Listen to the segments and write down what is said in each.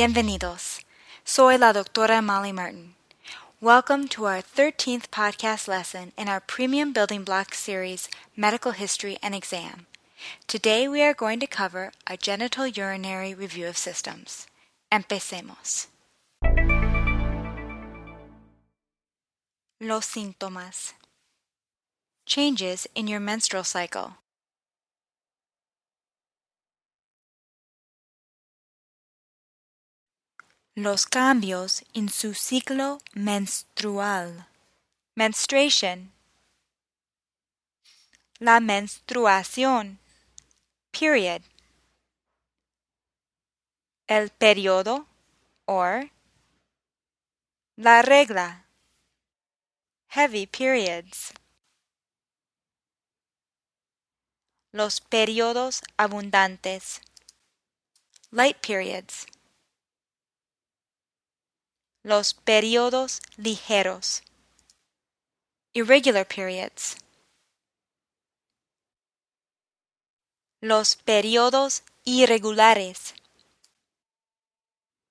Bienvenidos. Soy la doctora Molly Martin. Welcome to our 13th podcast lesson in our premium building block series, Medical History and Exam. Today we are going to cover a genitourinary review of systems. Empecemos. Los síntomas. Changes in your menstrual cycle. Los cambios en su ciclo menstrual. Menstruation. La menstruación. Period. El periodo or la regla. Heavy periods. Los periodos abundantes. Light periods. Los periodos ligeros. Irregular periods. Los periodos irregulares.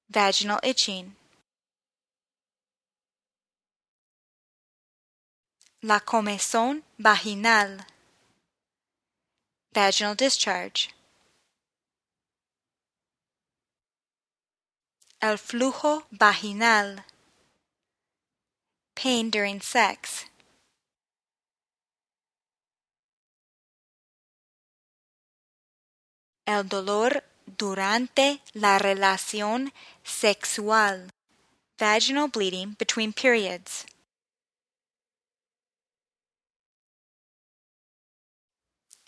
Vaginal itching. La comezón vaginal. Vaginal discharge. El flujo vaginal. Pain during sex. El dolor durante la relación sexual. Vaginal bleeding between periods.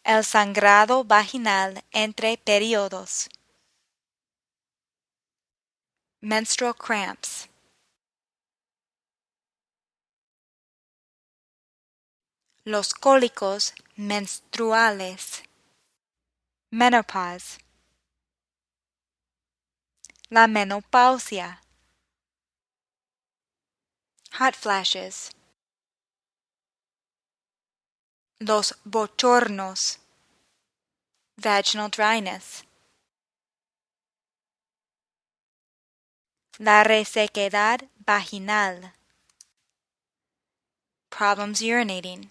El sangrado vaginal entre periodos. Menstrual cramps. Los cólicos menstruales. Menopause. La menopausia. Hot flashes. Los bochornos. Vaginal dryness. La resequedad vaginal. Problems urinating.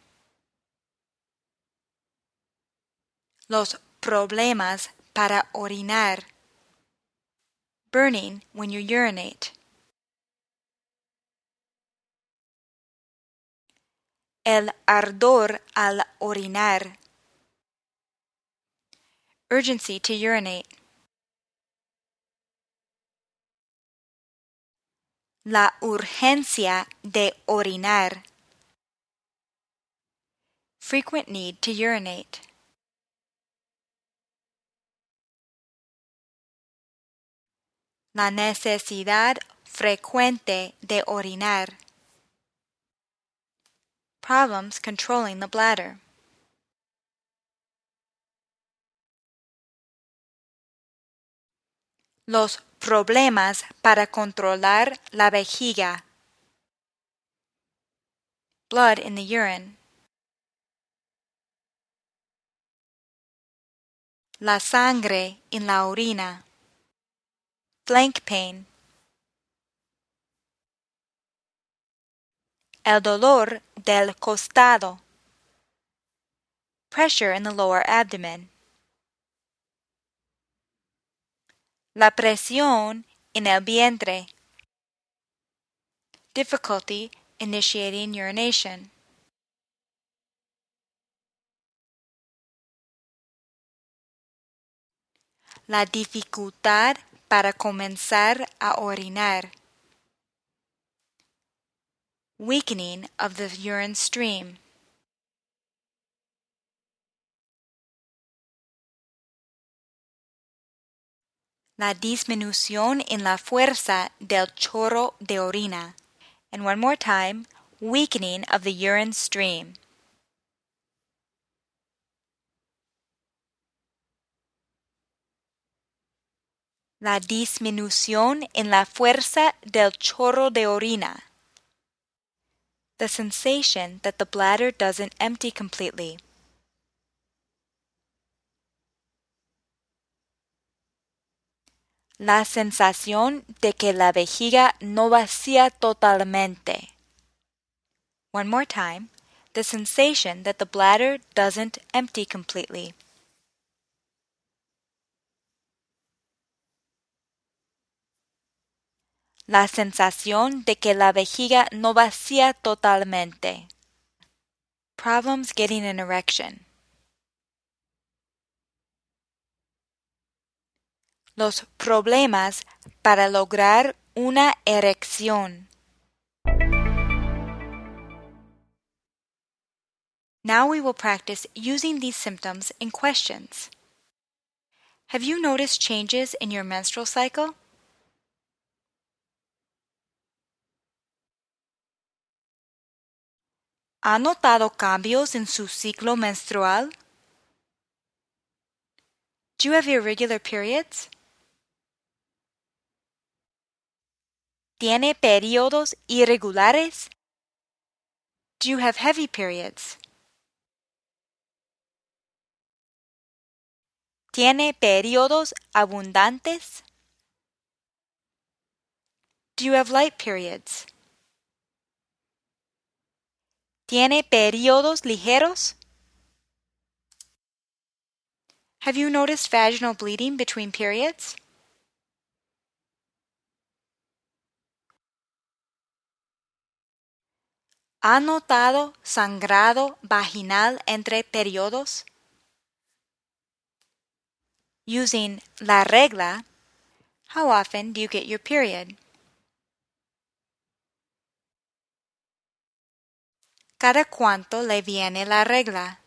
Los problemas para orinar. Burning when you urinate. El ardor al orinar. Urgency to urinate. La urgencia de orinar. Frequent need to urinate. La necesidad frecuente de orinar. Problems controlling the bladder. Los problemas para controlar la vejiga. Blood in the urine. La sangre en la orina. Flank pain. El dolor del costado. Pressure in the lower abdomen. La presión en el vientre. Difficulty initiating urination. La dificultad para comenzar a orinar. Weakening of the urine stream. La disminución en la fuerza del chorro de orina. And one more time, weakening of the urine stream. La disminución en la fuerza del chorro de orina. The sensation that the bladder doesn't empty completely. La sensación de que la vejiga no vacía totalmente. One more time. The sensation that the bladder doesn't empty completely. La sensación de que la vejiga no vacía totalmente. Problems getting an erection. Los problemas para lograr una erección. Now we will practice using these symptoms in questions. Have you noticed changes in your menstrual cycle? ¿Ha notado cambios en su ciclo menstrual? Do you have irregular periods? ¿Tiene periodos irregulares? Do you have heavy periods? ¿Tiene periodos abundantes? Do you have light periods? ¿Tiene periodos ligeros? Have you noticed vaginal bleeding between periods? ¿Ha notado sangrado vaginal entre periodos? Using la regla, how often do you get your period? ¿Cada cuánto le viene la regla?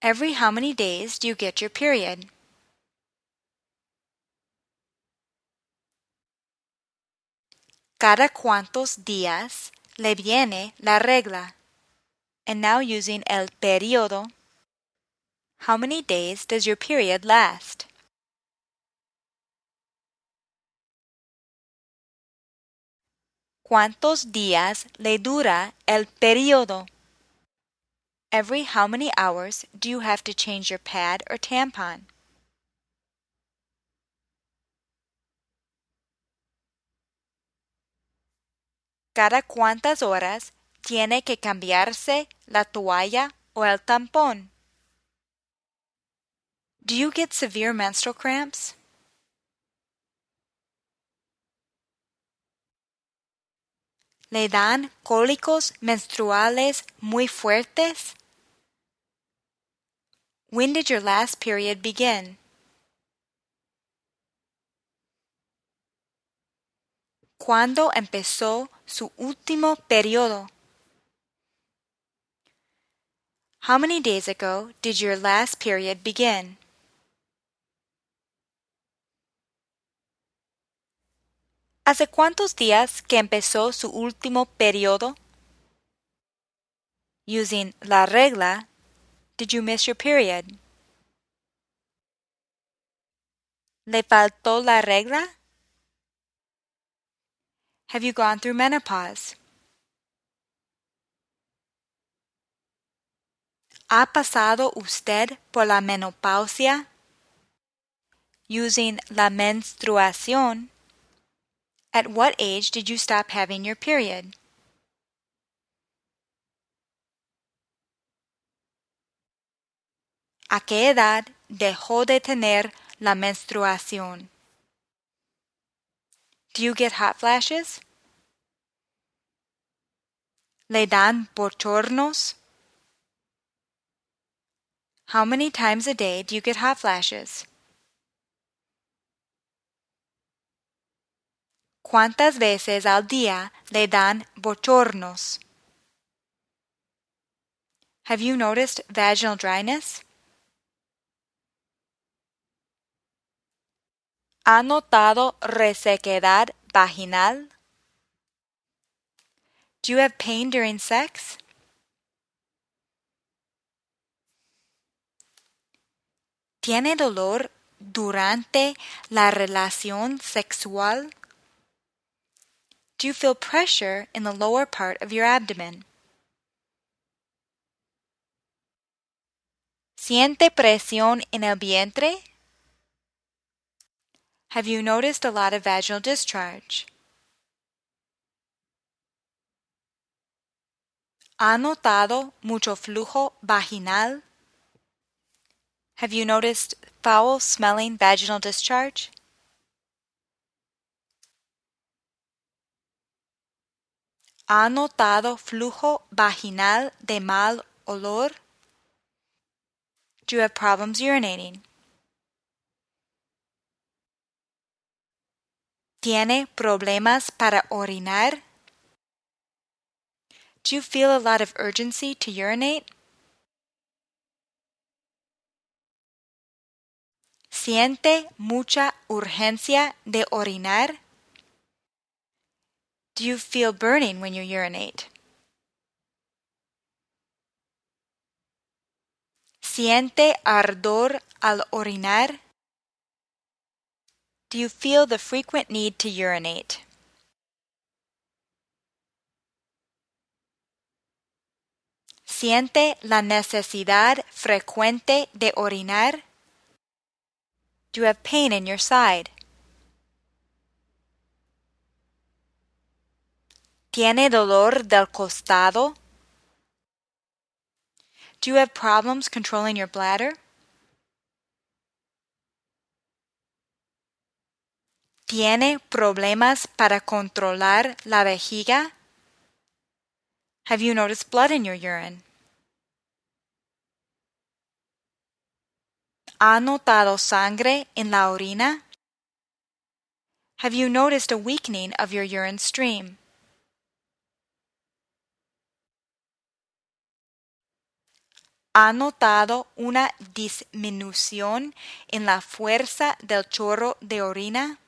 Every how many days do you get your period? ¿Cada cuántos días le viene la regla? And now using el periodo, how many days does your period last? ¿Cuántos días le dura el periodo? Every how many hours do you have to change your pad or tampon? ¿Cada cuántas horas tiene que cambiarse la toalla o el tampón? Do you get severe menstrual cramps? le dan cólicos menstruales muy fuertes? When did your last period begin? ¿Cuándo empezó su último periodo? How many days ago did your last period begin? ¿Hace cuántos días que empezó su último periodo? Using la regla, did you miss your period? ¿Le faltó la regla? Have you gone through menopause? ¿Ha pasado usted por la menopausia? Using la menstruación, at what age did you stop having your period? ¿A qué edad dejó de tener la menstruación? Do you get hot flashes? ¿Le dan bochornos? How many times a day do you get hot flashes? ¿Cuántas veces al día le dan bochornos? Have you noticed vaginal dryness? ¿Ha notado resequedad vaginal? Do you have pain during sex? ¿Tiene dolor durante la relación sexual? Do you feel pressure in the lower part of your abdomen? ¿Siente presión en el vientre? Have you noticed a lot of vaginal discharge? ¿Ha notado mucho flujo vaginal? Have you noticed foul smelling vaginal discharge? ¿Ha notado flujo vaginal de mal olor? Do you have problems urinating? ¿Tiene problemas para orinar? Do you feel a lot of urgency to urinate? ¿Siente mucha urgencia de orinar? Do you feel burning when you urinate? ¿Siente ardor al orinar? Do you feel the frequent need to urinate? ¿Siente la necesidad frecuente de orinar? Do you have pain in your side? ¿Tiene dolor del costado? Do you have problems controlling your bladder? ¿Tiene problemas para controlar la vejiga? Have you noticed blood in your urine? ¿Ha notado sangre en la orina? Have you noticed a weakening of your urine stream? ¿Ha notado una disminución en la fuerza del chorro de orina?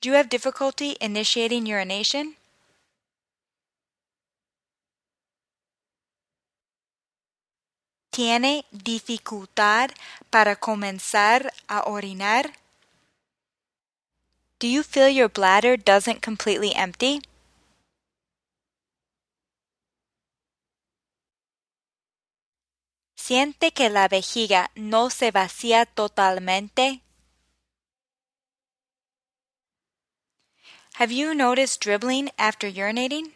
Do you have difficulty initiating urination? ¿Tiene dificultad para comenzar a orinar? Do you feel your bladder doesn't completely empty? ¿Siente que la vejiga no se vacía totalmente? Have you noticed dribbling after urinating?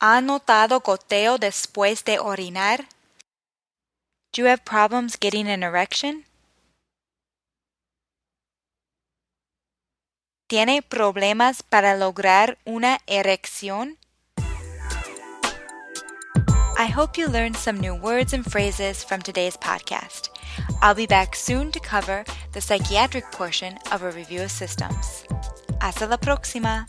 ¿Ha notado goteo después de orinar? Do you have problems getting an erection? ¿Tiene problemas para lograr una erección? I hope you learned some new words and phrases from today's podcast. I'll be back soon to cover the psychiatric portion of a review of systems. Hasta la próxima!